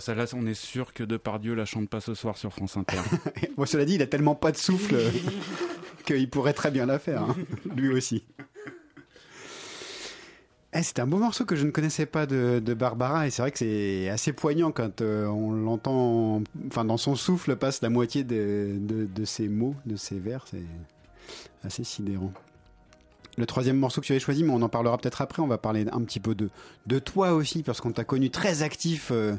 K: Celle-là, on est sûr que Depardieu la chante pas ce soir sur France Inter.
A: Bon, cela dit, il a tellement pas de souffle qu'il pourrait très bien la faire, hein, lui aussi. Eh, c'est un beau morceau que je ne connaissais pas de, Barbara et c'est vrai que c'est assez poignant quand euh, on l'entend, enfin dans son souffle passe la moitié de, de, de ses mots, de ses vers, c'est assez sidérant. Le troisième morceau que tu avais choisi, mais on en parlera peut-être après, on va parler un petit peu de, de toi aussi, parce qu'on t'a connu très actif euh,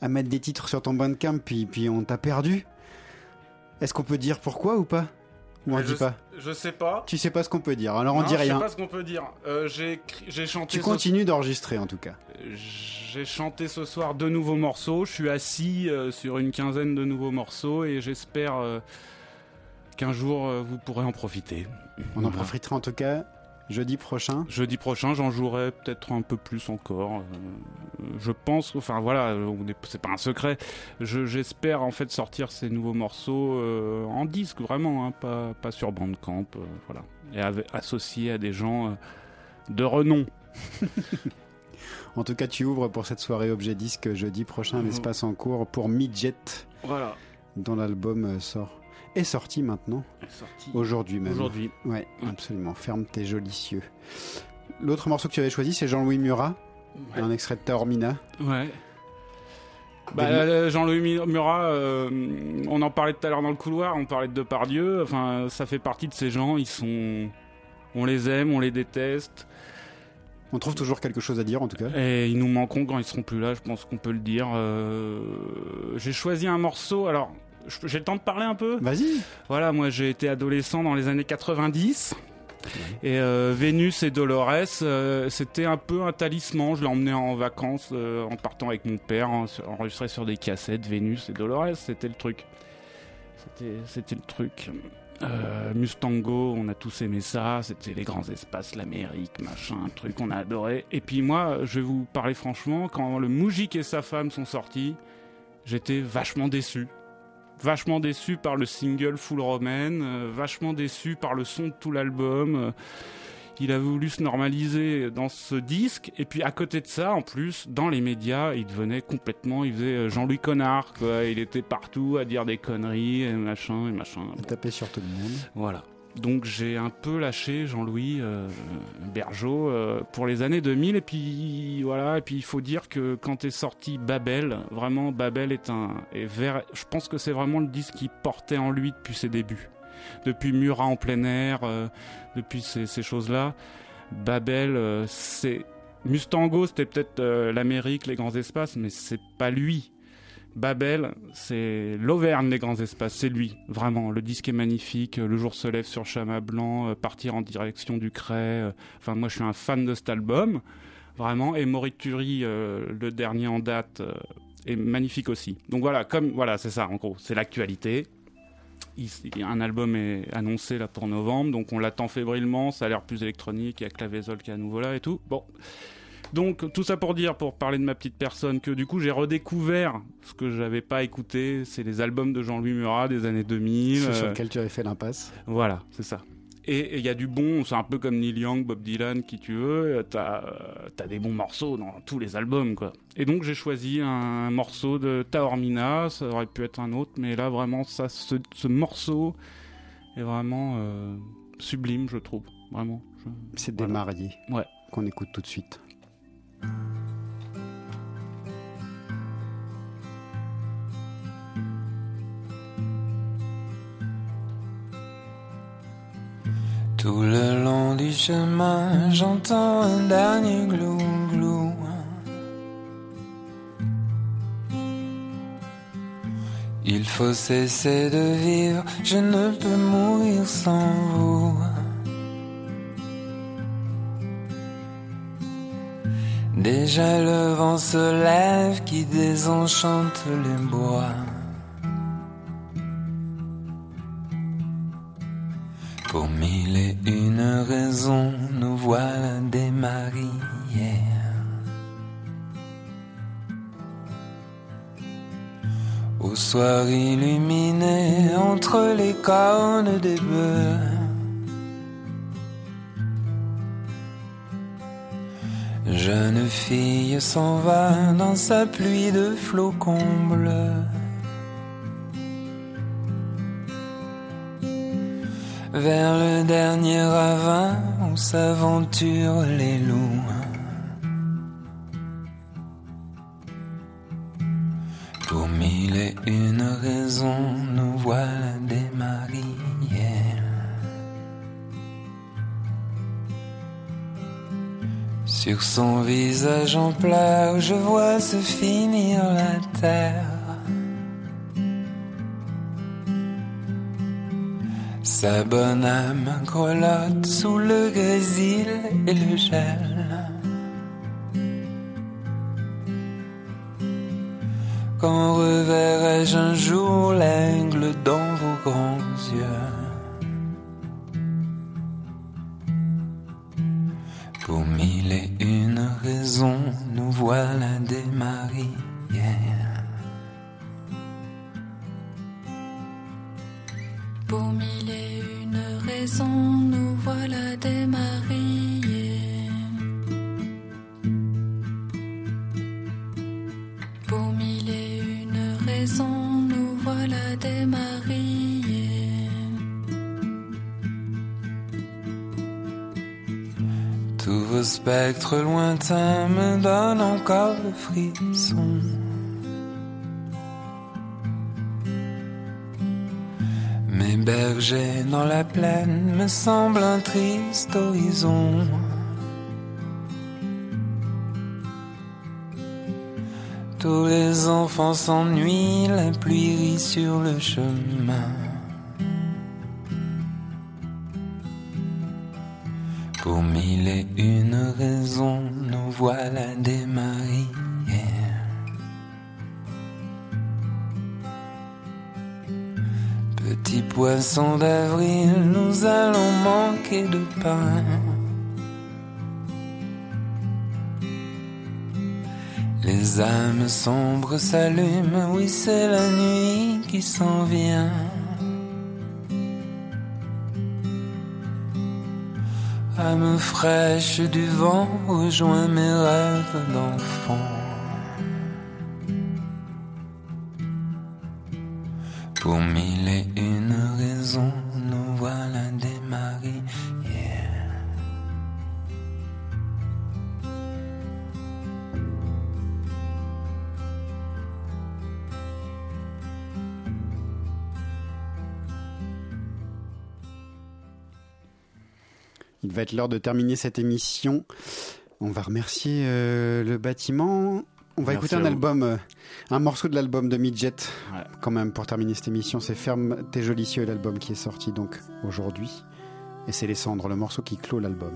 A: à mettre des titres sur ton bandcamp, puis, puis on t'a perdu. Est-ce qu'on peut dire pourquoi ou pas? Ou on
K: Mais
A: dit
K: je,
A: pas?
K: Je sais pas.
A: Tu sais pas ce qu'on peut dire, alors on
K: Non,
A: dit
K: Je
A: rien.
K: sais pas ce qu'on peut dire. Euh, j'ai chanté.
A: Tu
K: ce-
A: continues d'enregistrer en tout cas.
K: J'ai chanté ce soir deux nouveaux morceaux. Je suis assis euh, sur une quinzaine de nouveaux morceaux et j'espère qu'un jour euh, vous pourrez en profiter.
A: On en profitera en tout cas jeudi prochain.
K: Jeudi prochain, j'en jouerai peut-être un peu plus encore. Euh, je pense, enfin voilà, est- c'est pas un secret. Je- J'espère en fait sortir ces nouveaux morceaux euh, en disque, vraiment, hein, pas, pas sur Bandcamp, euh, voilà, et avec- associés à des gens euh, de renom.
A: En tout cas, tu ouvres pour cette soirée objet disque jeudi prochain, un
K: Mhm.
A: espace en cours pour Midget,
K: Voilà.
A: Dont l'album euh, sort. Est sorti maintenant. Aujourd'hui même.
K: Aujourd'hui.
A: Ouais, absolument. Ferme tes jolis cieux. L'autre morceau que tu avais choisi, c'est Jean-Louis Murat, un extrait de Taormina.
K: Ouais. Bah, euh, Jean-Louis Murat, euh, on en parlait tout à l'heure dans le couloir, on parlait de Depardieu, enfin, ça fait partie de ces gens, ils sont... On les aime, on les déteste.
A: On trouve toujours quelque chose à dire en tout cas.
K: Et ils nous manqueront quand ils seront plus là, je pense qu'on peut le dire. Euh, J'ai choisi un morceau, alors, j'ai le temps de parler un peu?
A: Vas-y.
K: Voilà, moi j'ai été adolescent dans les années 90. Et euh, Vénus et Dolores, euh, c'était un peu un talisman. Je l'ai emmené en vacances euh, en partant avec mon père, en- enregistré sur des cassettes. Vénus et Dolores, c'était le truc. C'était, c'était le truc. Euh, Mustango, on a tous aimé ça. C'était les grands espaces, l'Amérique, machin, truc qu'on a adoré. Et puis moi, je vais vous parler franchement, quand le Moujik et sa femme sont sortis, j'étais vachement déçu. Vachement déçu par le single Full Roman, euh, vachement déçu par le son de tout l'album. euh, il a voulu se normaliser dans ce disque, et puis à côté de ça, en plus, dans les médias, il devenait complètement, il faisait euh, Jean-Louis Connard, quoi. Il était partout à dire des conneries, et machin, et machin.
A: À taper sur tout le monde.
K: Voilà. Donc j'ai un peu lâché Jean-Louis euh, Bergeau euh, pour les années 2000 et puis voilà et puis il faut dire que quand est sorti Babel vraiment Babel est un est vers- je pense que c'est vraiment le disque qui portait en lui depuis ses débuts depuis Murat en plein air euh, depuis ces, ces choses là Babel euh, c'est Mustango c'était peut-être euh, l'Amérique les grands espaces mais c'est pas lui Babel, c'est l'Auvergne, les grands espaces, c'est lui, vraiment. Le disque est magnifique, le jour se lève sur Chama Blanc, partir en direction du Cray. Enfin, moi, je suis un fan de cet album, vraiment. Et Morituri, euh, le dernier en date, est magnifique aussi. Donc voilà, comme voilà, c'est ça, en gros, c'est l'actualité. Il- Un album est annoncé là pour novembre, donc on l'attend fébrilement. Ça a l'air plus électronique, il y a Clavezol qui est à nouveau là et tout. Bon, donc tout ça pour dire, pour parler de ma petite personne, que du coup j'ai redécouvert ce que j'avais pas écouté, c'est les albums de Jean-Louis Murat des années 2000.
A: Ceux sur
K: euh,
A: lesquels tu avais fait l'impasse.
K: Voilà, c'est ça. Et il y a du bon, c'est un peu comme Neil Young, Bob Dylan, qui tu veux, euh, t'as as des bons morceaux dans tous les albums, quoi. Et donc j'ai choisi un morceau de Taormina, ça aurait pu être un autre, mais là vraiment, ça, ce, ce morceau est vraiment euh, sublime, je trouve. Vraiment. je-
A: C'est des mariés.
K: Ouais.
A: Qu'on écoute tout de suite.
M: Tout le long du chemin, j'entends un dernier glou-glou. Il faut cesser de vivre, je ne peux mourir sans vous. Déjà le vent se lève qui désenchante les bois. Soir illuminé, entre les cornes des bœufs. Jeune fille s'en va dans sa pluie de flocons bleus. vers le dernier ravin où s'aventurent les loups. Son visage en pleurs, je vois se finir la terre. Sa bonne âme grelotte sous le grésil et le gel. Lointains me donnent encore le frisson. Mes bergers dans la plaine me semblent un triste horizon. Tous les enfants s'ennuient, la pluie rit sur le chemin. Pour mille et une raisons, voilà démariés. Petit poisson d'avril, nous allons manquer de pain. Les âmes sombres s'allument, oui c'est la nuit qui s'en vient. Fraîche du vent, rejoins mes rêves d'enfant.
B: Va être l'heure de terminer cette émission. On va remercier euh, le bâtiment. On va
K: Merci
B: écouter un album, euh, un morceau de l'album de Midget,
K: Ouais.
B: quand même, pour terminer cette émission. C'est Ferme tes jolis cieux, l'album qui est sorti donc aujourd'hui. Et c'est Les Cendres, le morceau qui clôt l'album.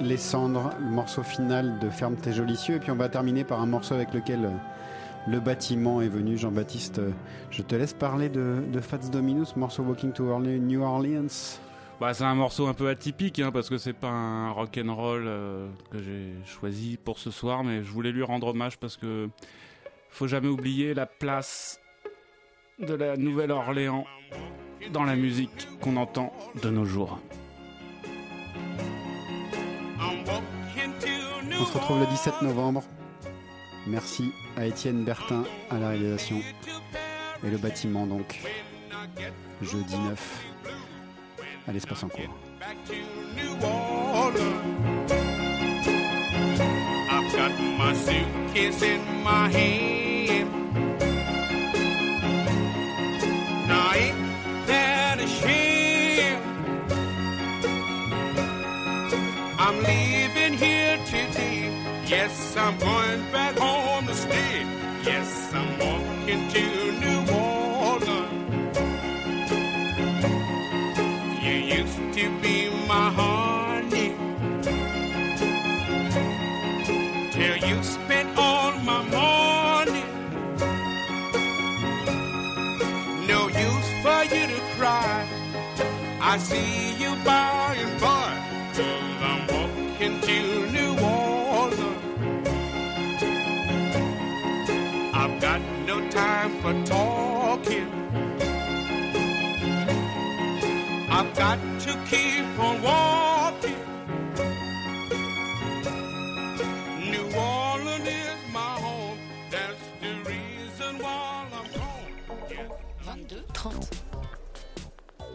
B: Les Cendres, le morceau final de Ferme tes jolis cieux. Et puis on va terminer par un morceau avec lequel euh, le bâtiment est venu. Jean-Baptiste, euh, je te laisse parler de, Fats Dominus, morceau Walking to New Orleans.
K: Bah, c'est un morceau un peu atypique hein, parce que c'est pas un rock and roll euh, que j'ai choisi pour ce soir, mais je voulais lui rendre hommage parce que faut jamais oublier la place de la Nouvelle-Orléans dans la musique qu'on entend de nos jours.
B: On se retrouve le 17 novembre. Merci à Étienne Bertin à la réalisation. Et le bâtiment donc, jeudi 9, à l'espace en cours.
N: Yes, I'm going back home to stay. Yes, I'm walking to New Orleans. You used to be my honey. Till you spent all my money. No use for you to cry. I see you by for talking. I've got to keep on walking.